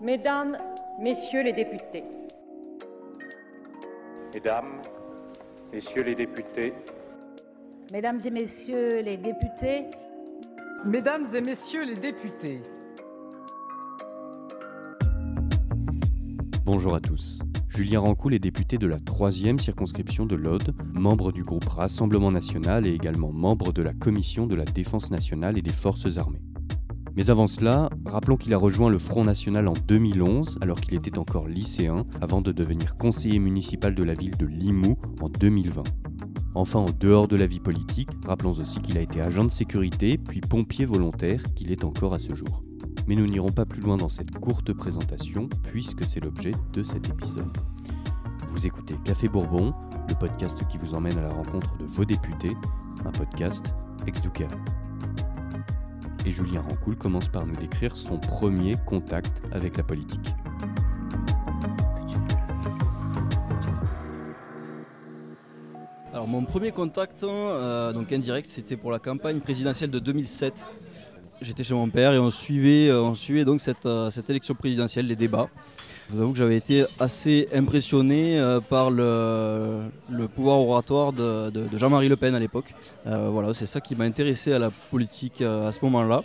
Mesdames, Messieurs les députés. Mesdames, Messieurs les députés. Mesdames et Messieurs les députés. Mesdames et Messieurs les députés. Bonjour à tous. Julien Rancoul est député de la troisième circonscription de l'Aude, membre du groupe Rassemblement national et également membre de la Commission de la Défense nationale et des Forces armées. Mais avant cela, rappelons qu'il a rejoint le Front National en 2011 alors qu'il était encore lycéen avant de devenir conseiller municipal de la ville de Limoux en 2020. Enfin, en dehors de la vie politique, rappelons aussi qu'il a été agent de sécurité puis pompier volontaire qu'il est encore à ce jour. Mais nous n'irons pas plus loin dans cette courte présentation puisque c'est l'objet de cet épisode. Vous écoutez Café Bourbon, le podcast qui vous emmène à la rencontre de vos députés, un podcast ex et Julien Rancoul commence par nous décrire son premier contact avec la politique. Alors mon premier contact, euh, donc indirect, c'était pour la campagne présidentielle de 2007. J'étais chez mon père et on suivait, euh, donc euh, cette élection présidentielle, les débats. Je vous avoue que j'avais été assez impressionné euh, par le, pouvoir oratoire de, Jean-Marie Le Pen à l'époque. Euh, voilà, c'est ça qui m'a intéressé à la politique euh, à ce moment-là.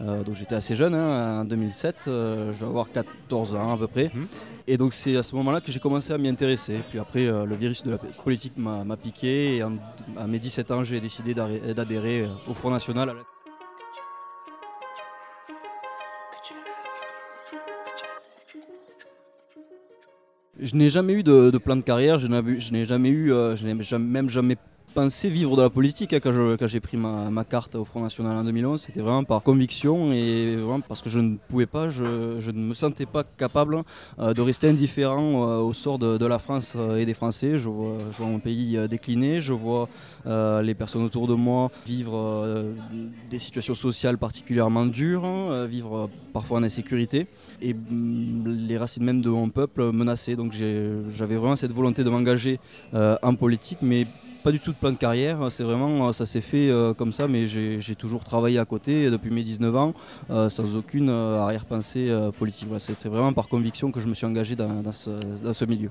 Mhm. donc j'étais assez jeune, hein, en 2007, je vais avoir 14 ans à peu près. Mhm. Et donc c'est à ce moment-là que j'ai commencé à m'y intéresser. Puis après, le virus de la politique m'a piqué et à mes 17 ans, j'ai décidé d'adhérer au Front National. Je n'ai jamais eu de, plan de carrière, je n'ai jamais eu, euh, je n'ai même jamais pensé vivre de la politique hein, quand, j'ai pris ma, carte au Front National en 2011. C'était vraiment par conviction et vraiment parce que je ne pouvais pas, je, ne me sentais pas capable euh, de rester indifférent euh, au sort de, la France et des Français. Je vois, mon pays décliner, je vois les personnes autour de moi vivre des situations sociales particulièrement dures, hein, vivre parfois en insécurité et mm, les racines même de mon peuple menacées. Donc j'avais vraiment cette volonté de m'engager en politique, mais pas du tout de plan de carrière, c'est vraiment, ça s'est fait euh, comme ça, mais j'ai toujours travaillé à côté depuis mes 19 ans, euh, sans aucune euh, arrière-pensée politique. C'était vraiment par conviction que je me suis engagé dans ce milieu.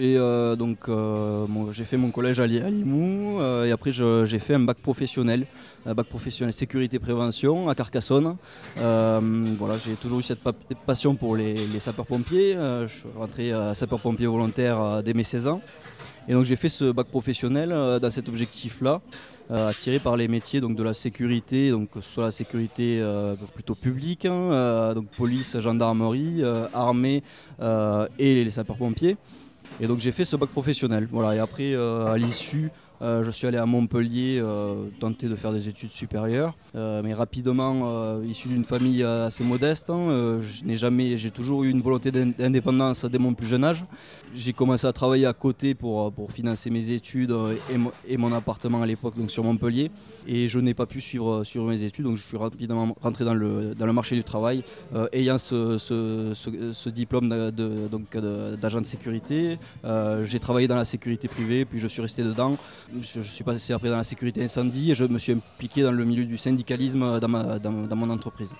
J'ai euh, donc euh, j'ai fait mon collège à, Limoux euh, et après j'ai fait un bac professionnel, un bac professionnel sécurité prévention à Carcassonne. voilà, j'ai toujours eu cette passion pour les, sapeurs-pompiers. je suis rentré sapeur-pompier volontaire dès mes 16 ans. Et donc j'ai fait ce bac professionnel dans cet objectif-là, attiré par les métiers donc, de la sécurité, donc soit la sécurité plutôt publique, hein, donc police, gendarmerie, armée et les sapeurs-pompiers. Et donc j'ai fait ce bac professionnel. Voilà, et après, euh, à l'issue, euh, je suis allé à Montpellier euh, tenter de faire des études supérieures, euh, mais rapidement, issu d'une famille assez modeste, hein, j'ai toujours eu une volonté d'indépendance dès mon plus jeune âge. J'ai commencé à travailler à côté pour, pour financer mes études et, mon appartement à l'époque, sur Montpellier, et je n'ai pas pu suivre, sur mes études, donc je suis rapidement rentré dans le, dans le marché du travail, ayant ce, ce, ce, diplôme d'agent de, de sécurité. j'ai travaillé dans la sécurité privée, puis je suis resté dedans je, suis passé après dans la sécurité incendie et je me suis impliqué dans le milieu du syndicalisme dans, dans mon entreprise.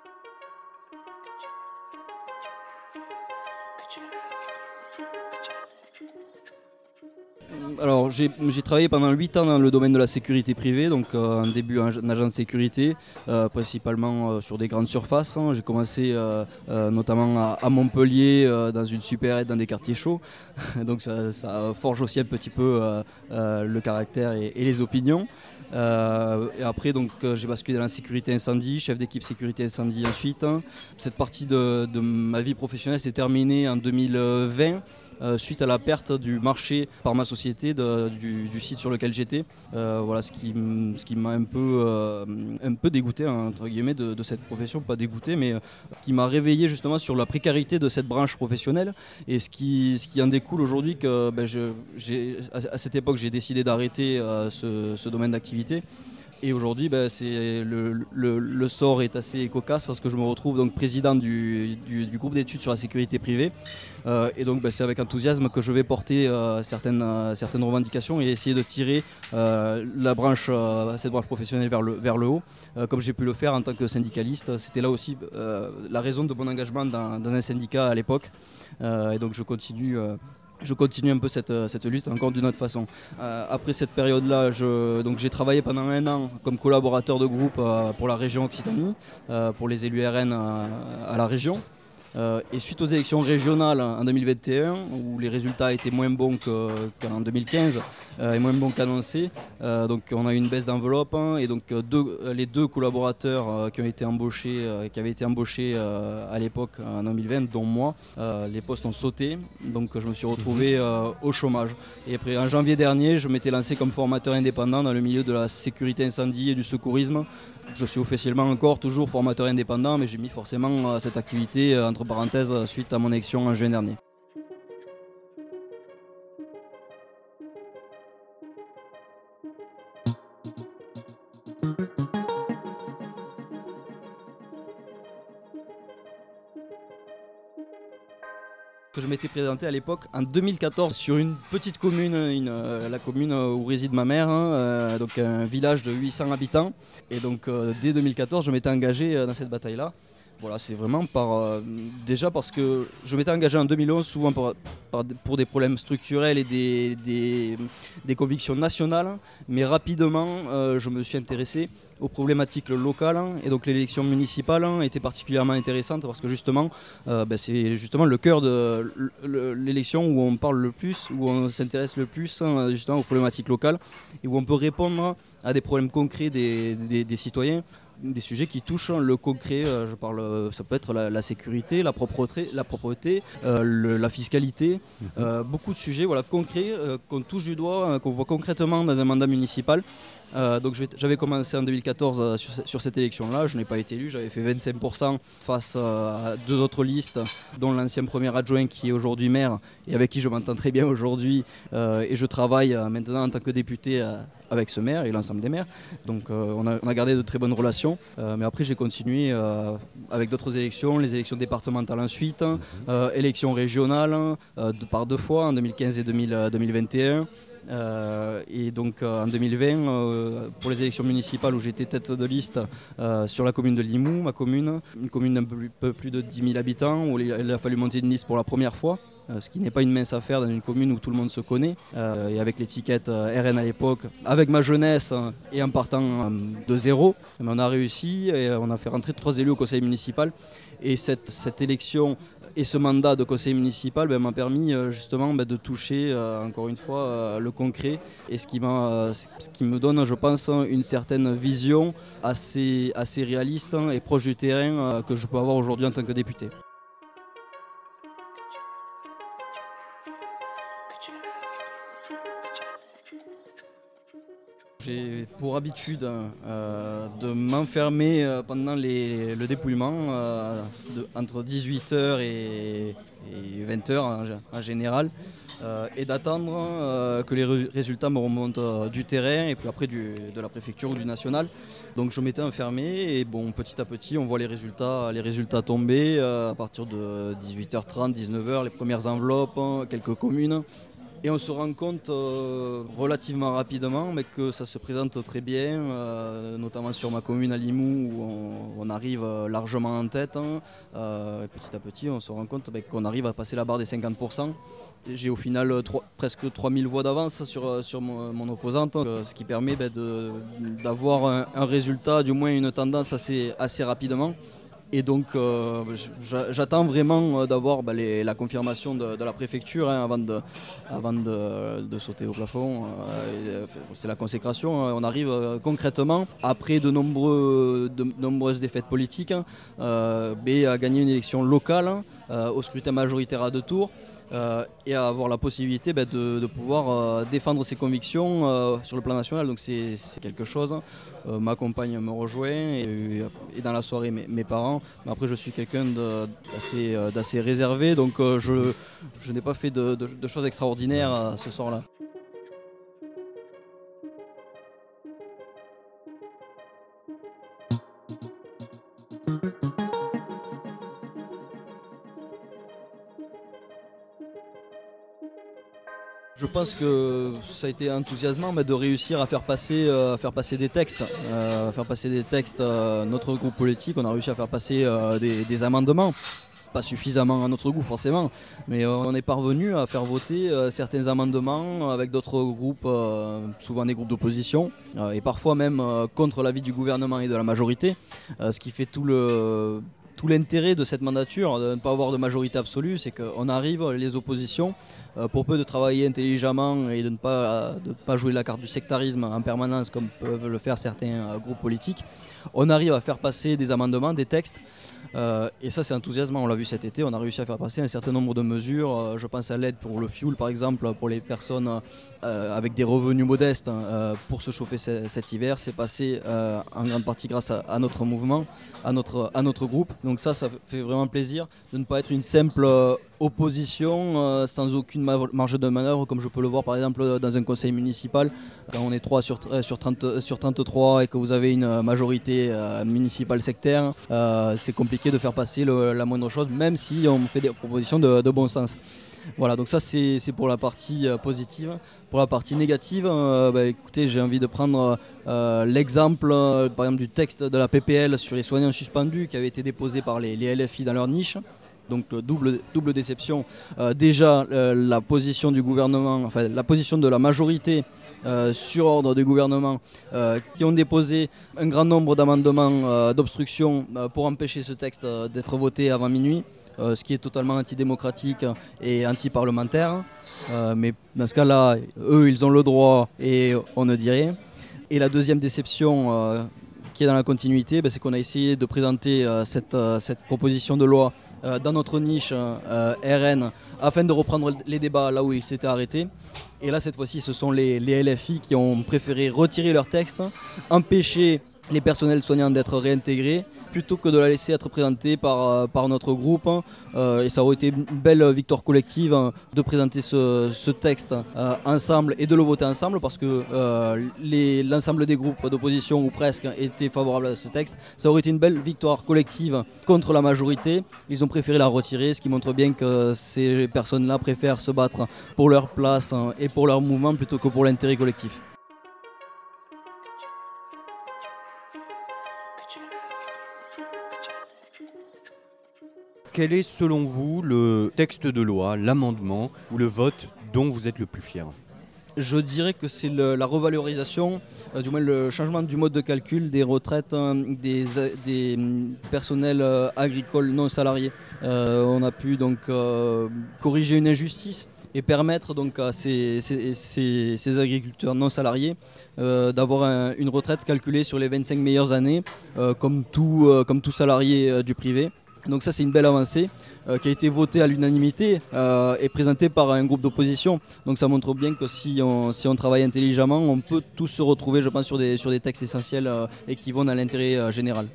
Alors j'ai travaillé pendant 8 ans dans le domaine de la sécurité privée, donc euh, en début en, agent de sécurité, euh, principalement euh, sur des grandes surfaces. Hein. J'ai commencé notamment à, Montpellier dans une supérette dans des quartiers chauds, donc ça, forge aussi un petit peu le caractère et, les opinions. et après donc j'ai basculé dans la sécurité incendie, chef d'équipe sécurité incendie ensuite. Hein. Cette partie de ma vie professionnelle s'est terminée en 2020. Euh, suite à la perte du marché par ma société du, site sur lequel j'étais. Euh, voilà ce qui, ce qui m'a un peu, euh, un peu dégoûté entre guillemets de, cette profession, pas dégoûté, mais qui m'a réveillé justement sur la précarité de cette branche professionnelle. Et ce qui, ce qui en découle aujourd'hui que ben, à cette époque j'ai décidé d'arrêter ce, domaine d'activité Et aujourd'hui, ben, le, sort est assez cocasse parce que je me retrouve donc président du, du- groupe d'études sur la sécurité privée. Euh, et donc, ben, c'est avec enthousiasme que je vais porter euh, certaines, euh, certaines revendications et essayer de tirer la branche, cette branche professionnelle vers le, vers le haut, comme j'ai pu le faire en tant que syndicaliste. C'était là aussi la raison de mon engagement dans, un syndicat à l'époque. Et donc, je continue. Je continue un peu cette, euh, cette lutte encore d'une autre façon. Euh, après cette période-là, j'ai travaillé pendant un an comme collaborateur de groupe euh, pour la région Occitanie, pour les élus RN à la région. Euh, et suite aux élections régionales en 2021, où les résultats étaient moins bons que- qu'en 2015 euh, et moins bons qu'annoncés, euh, donc on a eu une baisse d'enveloppe hein, et donc deux- les deux collaborateurs qui ont été embauchés, qui avaient été embauchés à l'époque en 2020, dont moi, les postes ont sauté, donc je me suis retrouvé euh, au chômage. Et après en janvier dernier, je m'étais lancé comme formateur indépendant dans le milieu de la sécurité incendie et du secourisme. Je suis officiellement encore toujours formateur indépendant, mais j'ai mis forcément euh, cette activité euh, entre parenthèses euh, suite à mon élection en juin dernier. M'étais présenté à l'époque en 2014 sur une petite commune, une, euh, la commune euh, où réside ma mère, hein, euh, donc un village de 800 habitants. Et donc dès 2014, je m'étais engagé dans cette bataille-là. Voilà, c'est vraiment par, euh, déjà parce que je m'étais engagé en 2011 souvent pour des problèmes structurels et des, des- convictions nationales, mais rapidement euh, je me suis intéressé aux problématiques locales hein, et donc l'élection municipale hein, était particulièrement intéressante parce que justement euh, ben, c'est justement le cœur de l'élection où on parle le plus, où on s'intéresse le plus hein, justement aux problématiques locales et où on peut répondre à des problèmes concrets des- des citoyens des sujets qui touchent le concret, euh, je parle, euh, ça peut être la, la sécurité, la propreté, la, propreté, euh, le- la fiscalité, euh, beaucoup de sujets voilà, concrets euh, qu'on touche du doigt, euh, qu'on voit concrètement dans un mandat municipal. Donc j'avais commencé en 2014 euh, sur, sur cette élection-là, je n'ai pas été élu, j'avais fait 25% face à deux autres listes, dont l'ancien premier adjoint qui est aujourd'hui maire et avec qui je m'entends très bien aujourd'hui. et je travaille maintenant en tant que député avec ce maire et l'ensemble des maires. Donc euh, on, a, gardé de très bonnes relations. Euh, mais après j'ai continué euh, avec d'autres élections, les élections départementales ensuite, élections régionales par deux fois en 2015 et 2000, euh, 2021. Euh, et donc en 2020, euh, pour les élections municipales où j'étais tête de liste sur la commune de Limoux, ma commune, une commune d'un peu, plus- de 10 000 habitants, où il a fallu monter une liste pour la première fois. Euh, Ce qui n'est pas une mince affaire dans une commune où tout le monde se connaît. Euh, et avec l'étiquette euh, RN à l'époque, avec ma jeunesse et en partant de zéro, eh ben, on a réussi et on a fait rentrer trois élus au conseil municipal. Et cette, élection et ce mandat de conseil municipal ben, m'a permis justement ben, de toucher encore une fois le concret et ce qui, me donne je pense une certaine vision assez, réaliste et proche du terrain que je peux avoir aujourd'hui en tant que député. J'ai pour habitude euh, de m'enfermer euh, pendant le dépouillement euh, entre 18h et, 20h en, gé- en général et d'attendre que les ré- résultats me remontent du terrain et puis après de la préfecture ou du national. Donc je m'étais enfermé et bon petit à petit on voit les résultats, les résultats tomber à partir de 18h30, 19h, les premières enveloppes, hein, quelques communes. Et on se rend compte euh, relativement rapidement mais que ça se présente très bien, euh, notamment sur ma commune à Limoux où on, arrive euh, largement en tête. hein. Et petit à petit, on se rend compte bah, qu'on arrive à passer la barre des 50%. Et J'ai au final presque 3000 voix d'avance sur, mon, mon opposante, euh, ce qui permet bah, d'avoir un, résultat, du moins une tendance assez rapidement. Et donc euh, j'a- j'attends vraiment euh, d'avoir bah, la confirmation de, la préfecture hein, avant, de, sauter au plafond. euh, C'est la consécration. hein. On arrive concrètement, après de, nombreuses défaites politiques, hein, à gagner une élection locale euh, au scrutin majoritaire à deux tours. Euh, et à avoir la possibilité bah, de, pouvoir euh, défendre ses convictions euh, sur le plan national. Donc c'est quelque chose. Ma compagne me rejoint et, dans la soirée mes, parents. Mais après je suis quelqu'un d'assez réservé, donc je, n'ai pas fait de, choses extraordinaires ce soir-là. Pense que ça a été enthousiasmant mais de réussir à faire passer, euh, des textes. euh, à faire passer des textes. euh, notre groupe politique, on a réussi à faire passer euh, des, amendements. Pas suffisamment à notre goût forcément, mais euh, on est parvenu à faire voter euh, certains amendements avec d'autres groupes, euh, souvent des groupes d'opposition, euh, et parfois même euh, contre l'avis du gouvernement et de la majorité, euh, ce qui fait tout tout l'intérêt de cette mandature, de ne pas avoir de majorité absolue, c'est qu'on arrive, les oppositions, euh, pour peu de travailler intelligemment et de ne pas, de ne pas jouer la carte du sectarisme en permanence comme peuvent le faire certains euh, groupes politiques, on arrive à faire passer des amendements, des textes. euh, et ça c'est enthousiasmant, on l'a vu cet été, on a réussi à faire passer un certain nombre de mesures. euh, je pense à l'aide pour le fuel par exemple, pour les personnes euh, avec des revenus modestes euh, pour se chauffer ce- cet hiver. C'est passé euh, en grande partie grâce à, à notre mouvement, à notre, à notre groupe. Donc ça, ça fait vraiment plaisir de ne pas être une simple euh, opposition euh, sans aucune ma- marge de manœuvre, comme je peux le voir par exemple dans un conseil municipal. Quand on est 3 sur, euh, sur, 30, sur 33 et que vous avez une euh, majorité euh, municipale sectaire, euh, c'est compliqué de faire passer la moindre chose, même si on fait des propositions de, bon sens. Voilà, donc ça c'est pour la partie euh, positive. Pour la partie négative, euh, bah, écoutez, j'ai envie de prendre euh, l'exemple euh, par exemple du texte de la PPL sur les soignants suspendus qui avait été déposé par les LFI dans leur niche. Donc euh, double, double déception. Euh, déjà euh, la position du gouvernement, enfin la position de la majorité sur ordre du gouvernement qui ont déposé un grand nombre d'amendements d'obstruction pour empêcher ce texte d'être voté avant minuit. ce qui est totalement antidémocratique et anti-parlementaire. Euh, mais dans ce cas-là, eux, ils ont le droit et on ne dit rien. Et la deuxième déception dans la continuité, ben, c'est qu'on a essayé de présenter euh, cette, euh, cette proposition de loi euh, dans notre niche RN afin de reprendre les débats là où ils s'étaient arrêtés. Et là, cette fois-ci, ce sont les LFI qui ont préféré retirer leur texte, empêcher les personnels soignants d'être réintégrés plutôt que de la laisser être présentée par, euh, notre groupe. Euh, et ça aurait été une belle victoire collective hein, de présenter ce, ce texte euh, ensemble et de le voter ensemble parce que l'ensemble des groupes d'opposition ou presque étaient favorables à ce texte. Ça aurait été une belle victoire collective contre la majorité. Ils ont préféré la retirer, ce qui montre bien que ces personnes-là préfèrent se battre pour leur place hein, et pour leur mouvement plutôt que pour l'intérêt collectif. Quel est selon vous le texte de loi, l'amendement ou le vote dont vous êtes le plus fier? Je dirais que c'est la revalorisation, euh, du moins le changement du mode de calcul des retraites hein, des, des, hum, personnels euh, agricoles non salariés. Euh, on a pu donc euh, corriger une injustice et permettre donc à ces, agriculteurs non salariés euh, d'avoir un- une retraite calculée sur les 25 meilleures années, euh, comme, tout, euh, salarié euh, du privé. Donc ça c'est une belle avancée euh, qui a été votée à l'unanimité euh, et présentée par un groupe d'opposition. Donc ça montre bien que si on, travaille intelligemment, on peut tous se retrouver, je pense, sur des, textes essentiels euh, et qui vont dans l'intérêt général.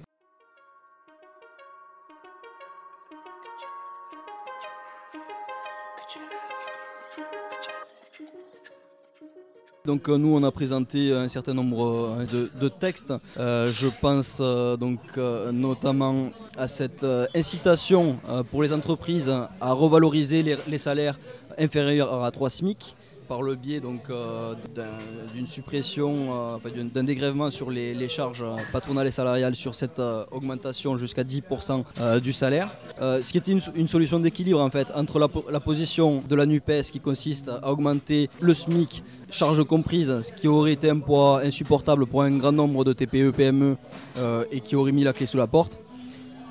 Donc euh, nous on a présenté un certain nombre euh, de, textes. Euh, je pense donc notamment à cette incitation pour les entreprises à revaloriser les, les salaires inférieurs à 3 SMIC par le biais donc euh, d'un- d'une suppression, euh, d'un dégrèvement sur les, charges euh, patronales et salariales sur cette augmentation jusqu'à 10% euh, du salaire. Ce qui était une, solution d'équilibre en fait entre la, la position de la NUPES qui consiste à augmenter le SMIC, charge comprise, ce qui aurait été un poids insupportable pour un grand nombre de TPE, PME et qui aurait mis la clé sous la porte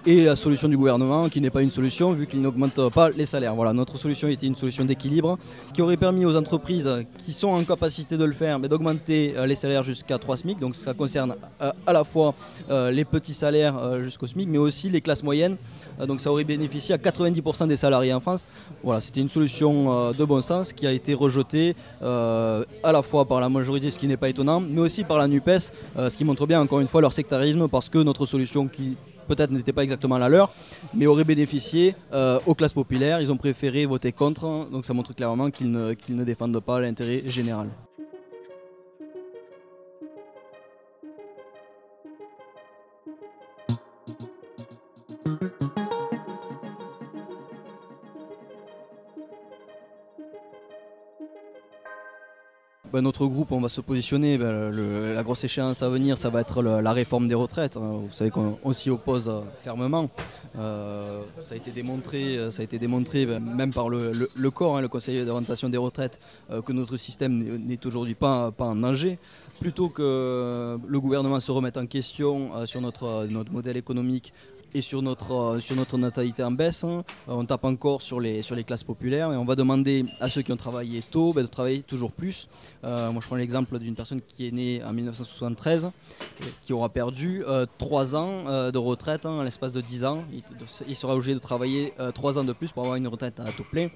et la solution du gouvernement qui n'est pas une solution vu qu'il n'augmente pas les salaires. Voilà, notre solution était une solution d'équilibre qui aurait permis aux entreprises qui sont en capacité de le faire d'augmenter euh, les salaires jusqu'à 3 SMIC. Donc ça concerne euh, à la fois euh, les petits salaires jusqu'au SMIC mais aussi les classes moyennes. Donc ça aurait bénéficié à 90% des salariés en France. Voilà, c'était une solution de bon sens qui a été rejetée à la fois par la majorité, ce qui n'est pas étonnant, mais aussi par la NUPES, ce qui montre bien encore une fois leur sectarisme parce que notre solution qui peut-être n'était pas exactement la leur, mais aurait bénéficié euh, aux classes populaires. Ils ont préféré voter contre, donc ça montre clairement qu'ils ne, qu'ils ne défendent pas l'intérêt général. Ben, notre groupe, on va se positionner. Ben, la grosse échéance à venir, ça va être la réforme des retraites. Hein. Vous savez qu'on s'y oppose fermement. Euh, ça a été démontré, ça a été démontré ben, même par le, corps, hein, le Conseil d'orientation des retraites, euh, que notre système n'est aujourd'hui pas, pas en danger. Plutôt que le gouvernement se remette en question euh, sur notre, notre modèle économique, et sur notre, euh, sur notre natalité en baisse. Hein. Euh, on tape encore sur les, sur les classes populaires et on va demander à ceux qui ont travaillé tôt ben, de travailler toujours plus. Euh, moi je prends l'exemple d'une personne qui est née en 1973, qui aura perdu 3 ans de retraite hein, l'espace de 10 ans. Il, sera obligé de travailler 3 ans de plus pour avoir une retraite à tout plein.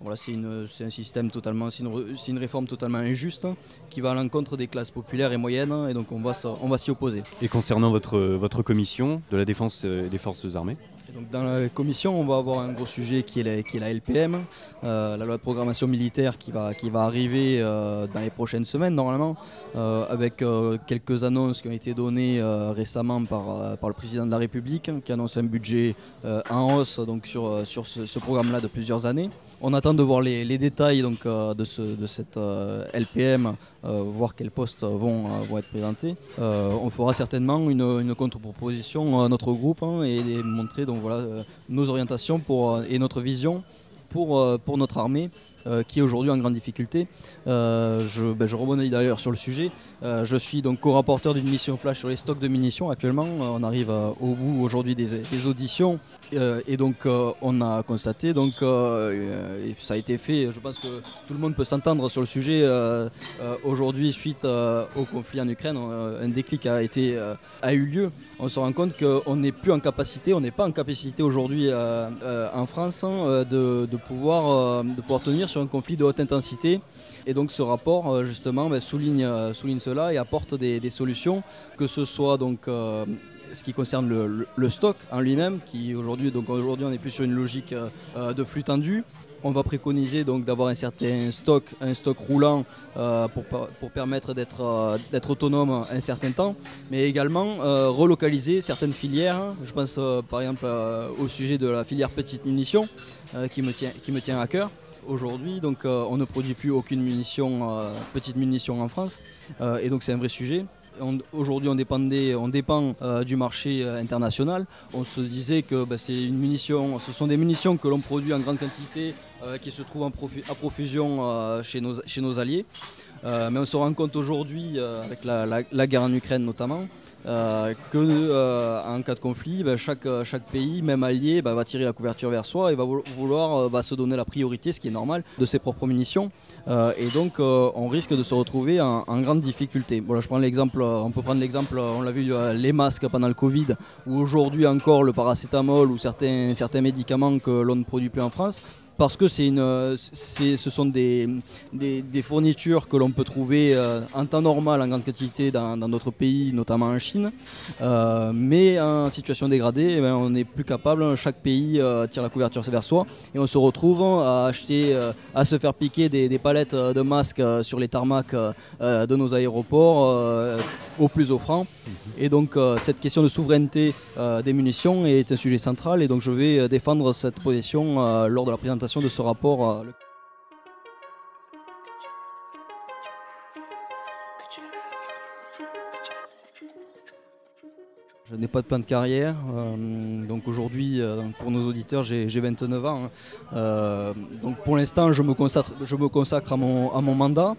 Voilà, c'est un système totalement, c'est une, réforme totalement injuste hein, qui va à l'encontre des classes populaires et moyennes hein, et donc on va, va s'y opposer. Et concernant votre, votre commission de la défense des forces armées donc dans la commission, on va avoir un gros sujet qui est la, LPM, euh, la loi de programmation militaire qui va, arriver euh, dans les prochaines semaines normalement, euh, avec quelques annonces qui ont été données récemment par, le président de la République, qui annonce un budget en hausse donc sur, ce, programme-là de plusieurs années. On attend de voir les, détails de, ce, de cette LPM, voir quels postes vont, être présentés. on fera certainement une, une contre-proposition à notre groupe hein, et, et montrer donc, voilà, euh, nos orientations euh, et notre vision pour, euh, pour notre armée qui est aujourd'hui en grande difficulté. je, ben, rebondis d'ailleurs sur le sujet. Euh, je suis donc co-rapporteur d'une mission flash sur les stocks de munitions actuellement. Euh, on arrive euh, au bout aujourd'hui des, auditions et donc on a constaté, donc ça a été fait, je pense que tout le monde peut s'entendre sur le sujet. aujourd'hui, suite au conflit en Ukraine, un déclic a, eu lieu. On se rend compte qu'on n'est plus en capacité, on n'est pas en capacité aujourd'hui en France hein, de pouvoir tenir sur un conflit de haute intensité. Et donc ce rapport justement ben, souligne, souligne et apporte des, solutions, que ce soit donc euh, ce qui concerne le, stock en lui-même, qui aujourd'hui on est plus sur une logique euh, de flux tendu. On va préconiser donc d'avoir un certain stock, un stock roulant euh, pour, pour, permettre d'être autonome un certain temps, mais également relocaliser certaines filières. Je pense par exemple au sujet de la filière petite munition qui me tient qui me tient à cœur aujourd'hui. Donc euh, on ne produit plus aucune munition, euh, petite munition en France. Euh, et donc c'est un vrai sujet. Aujourd'hui, on, on dépend du marché international. On se disait que bah, une munition, ce sont des munitions que l'on produit en grande quantité, qui se trouvent en à profusion chez, nos, chez nos alliés. mais on se rend compte aujourd'hui, avec la, guerre en Ukraine notamment, euh, euh, cas de conflit, ben, chaque, pays, même allié, ben, va tirer la couverture vers soi et va vouloir euh, se donner la priorité, ce qui est normal, de ses propres munitions. et donc on risque de se retrouver en, grande difficulté. Prends l'exemple, on peut prendre l'exemple, on l'a vu, les masques pendant le Covid, ou aujourd'hui encore le paracétamol ou certains médicaments que l'on ne produit plus en France parce que c'est une, ce sont des, des, fournitures que l'on peut trouver euh, en temps normal en grande quantité dans, d'autres pays, notamment en Chine. Euh, mais en situation dégradée, eh ben, on n'est plus capable, chaque pays euh, tire la couverture vers soi et on se retrouve à acheter, à se faire piquer des, des palettes de masques sur les tarmacs de nos aéroports au plus offrant. Et donc cette question de souveraineté des munitions est un sujet central et donc je vais défendre cette position lors de la présentation de ce rapport. Euh, Je n'ai pas de plan de carrière. Euh, donc aujourd'hui, euh, pour nos auditeurs, j'ai 29 ans. Hein. donc pour l'instant, je me consacre, à mon mandat.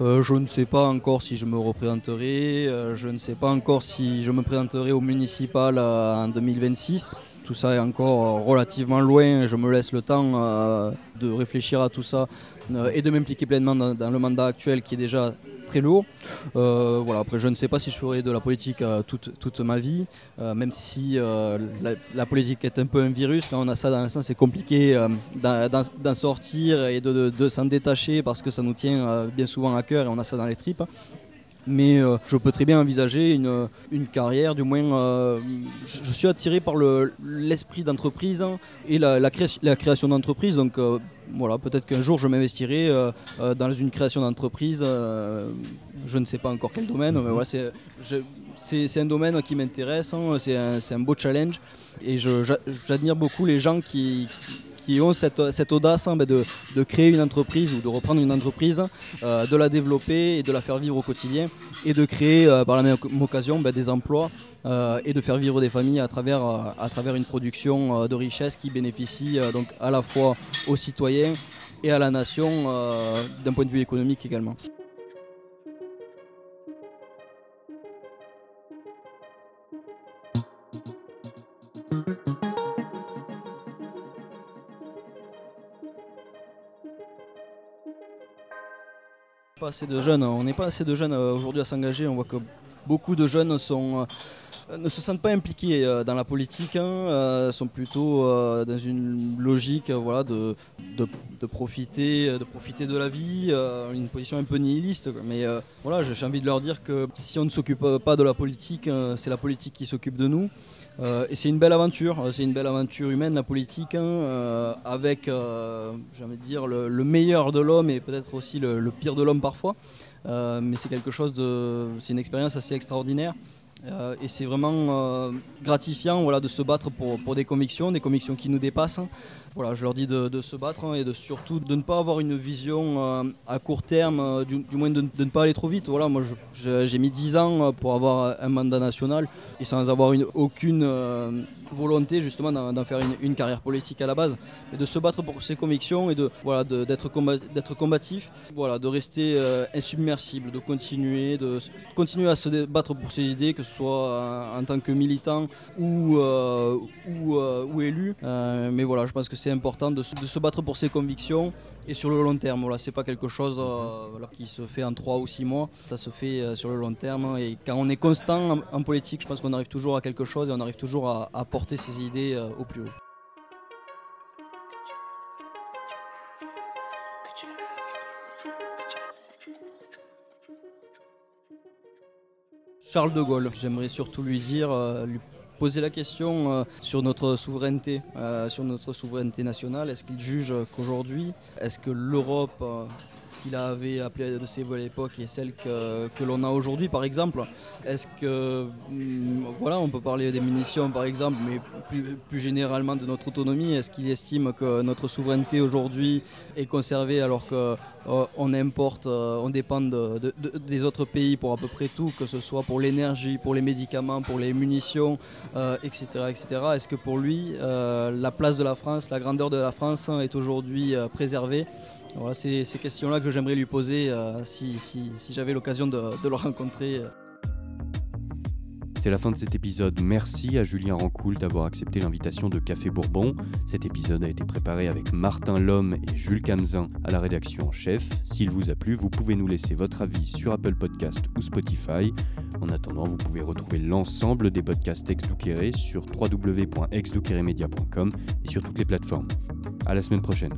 Je ne sais pas encore si je me représenterai. je ne sais pas encore si je me présenterai au municipal en 2026 tout ça est encore relativement loin. Je me laisse le temps euh, de réfléchir à tout ça euh, et de m'impliquer pleinement dans, le mandat actuel qui est déjà très lourd. Euh, voilà, après, je ne sais pas si je ferai de la politique toute, toute, ma vie, même si la, politique est un peu un virus. Quand on a ça dans le sens, c'est compliqué d'en sortir et de s'en détacher parce que ça nous tient bien souvent à cœur et on a ça dans les tripes mais euh, je peux très bien envisager une, une carrière, du moins euh, je, suis attiré par l'esprit d'entreprise et la, la, création d'entreprise, donc euh, voilà, peut-être qu'un jour je m'investirai dans une création d'entreprise, je ne sais pas encore quel domaine, mais voilà, c'est un domaine qui m'intéresse, hein, c'est un, un, beau challenge. Et j'admire beaucoup les gens qui, qui ont cette, audace hein, ben, de, de, créer une entreprise ou de reprendre une entreprise, euh, de la développer et de la faire vivre au quotidien et de créer euh, par la même occasion ben, des emplois euh, et de faire vivre des familles à travers, à travers une production de richesse qui bénéficie donc à la fois aux citoyens et à la nation d'un point de vue économique également. Assez de jeunes, on n'est pas assez de jeunes euh, aujourd'hui à s'engager. On voit que beaucoup de jeunes sont, euh, ne se sentent pas impliqués euh, dans la politique, hein, sont plutôt dans une logique voilà, de, de, profiter, de profiter de la vie, une position un peu nihiliste. Mais voilà, j'ai envie de leur dire que si on ne s'occupe pas de la politique, c'est la politique qui s'occupe de nous. Euh, et c'est une belle aventure, euh, c'est une belle aventure humaine, la politique, hein, euh, avec, j'ai envie de dire, le, meilleur de l'homme et peut-être aussi le, pire de l'homme parfois. mais c'est quelque chose de, c'est une expérience assez extraordinaire. et c'est vraiment gratifiant voilà, de se battre pour, pour, des convictions, des convictions qui nous dépassent. Voilà, je leur dis de, se battre hein, et de surtout de ne pas avoir une vision à court terme, du, moins de, ne pas aller trop vite. Voilà, moi j'ai mis 10 ans pour avoir un mandat national et sans avoir une, aucune euh, volonté justement d'en faire une, carrière politique à la base, et de se battre pour ses convictions et de d'être combatif, voilà de rester euh, insubmersible, de continuer de continuer à se battre pour ses idées, que ce soit en, tant que militant ou euh, élu. C'est important de, se battre pour ses convictions et sur le long terme. Voilà, c'est pas quelque chose qui se fait en 3 ou 6 mois, ça se fait sur le long terme. Et quand on est constant en, politique, je pense qu'on arrive toujours à quelque chose et on arrive toujours à, porter ses idées euh, au plus haut. Charles de Gaulle, j'aimerais surtout lui dire, euh, poser la question euh, sur notre souveraineté, sur notre souveraineté nationale. Est-ce qu'il juge qu'aujourd'hui, est-ce que l'Europe qu'il avait appelé de ses voix à l'époque et celle que, que l'on a aujourd'hui par exemple? Est-ce que, hmm, voilà, on peut parler des munitions par exemple, mais plus, plus généralement de notre autonomie. Est-ce qu'il estime que notre souveraineté aujourd'hui est conservée alors qu'on euh, on importe, euh, on dépend de, des autres pays pour à peu près tout, que ce soit pour l'énergie, pour les médicaments, pour les munitions. Euh, etc. Est-ce que pour lui, la place de la France, la grandeur de la France est aujourd'hui préservée? Voilà, c'est ces questions-là que j'aimerais lui poser euh, si, j'avais l'occasion de, le rencontrer. C'est la fin de cet épisode. Merci à Julien Rancoul d'avoir accepté l'invitation de Café Bourbon. Cet épisode a été préparé avec Martin Lhomme et Jules Camzin à la rédaction en chef. S'il vous a plu, vous pouvez nous laisser votre avis sur Apple Podcast ou Spotify. En attendant, vous pouvez retrouver l'ensemble des podcasts ex sur www.exdoukeremedia.com et sur toutes les plateformes. À la semaine prochaine.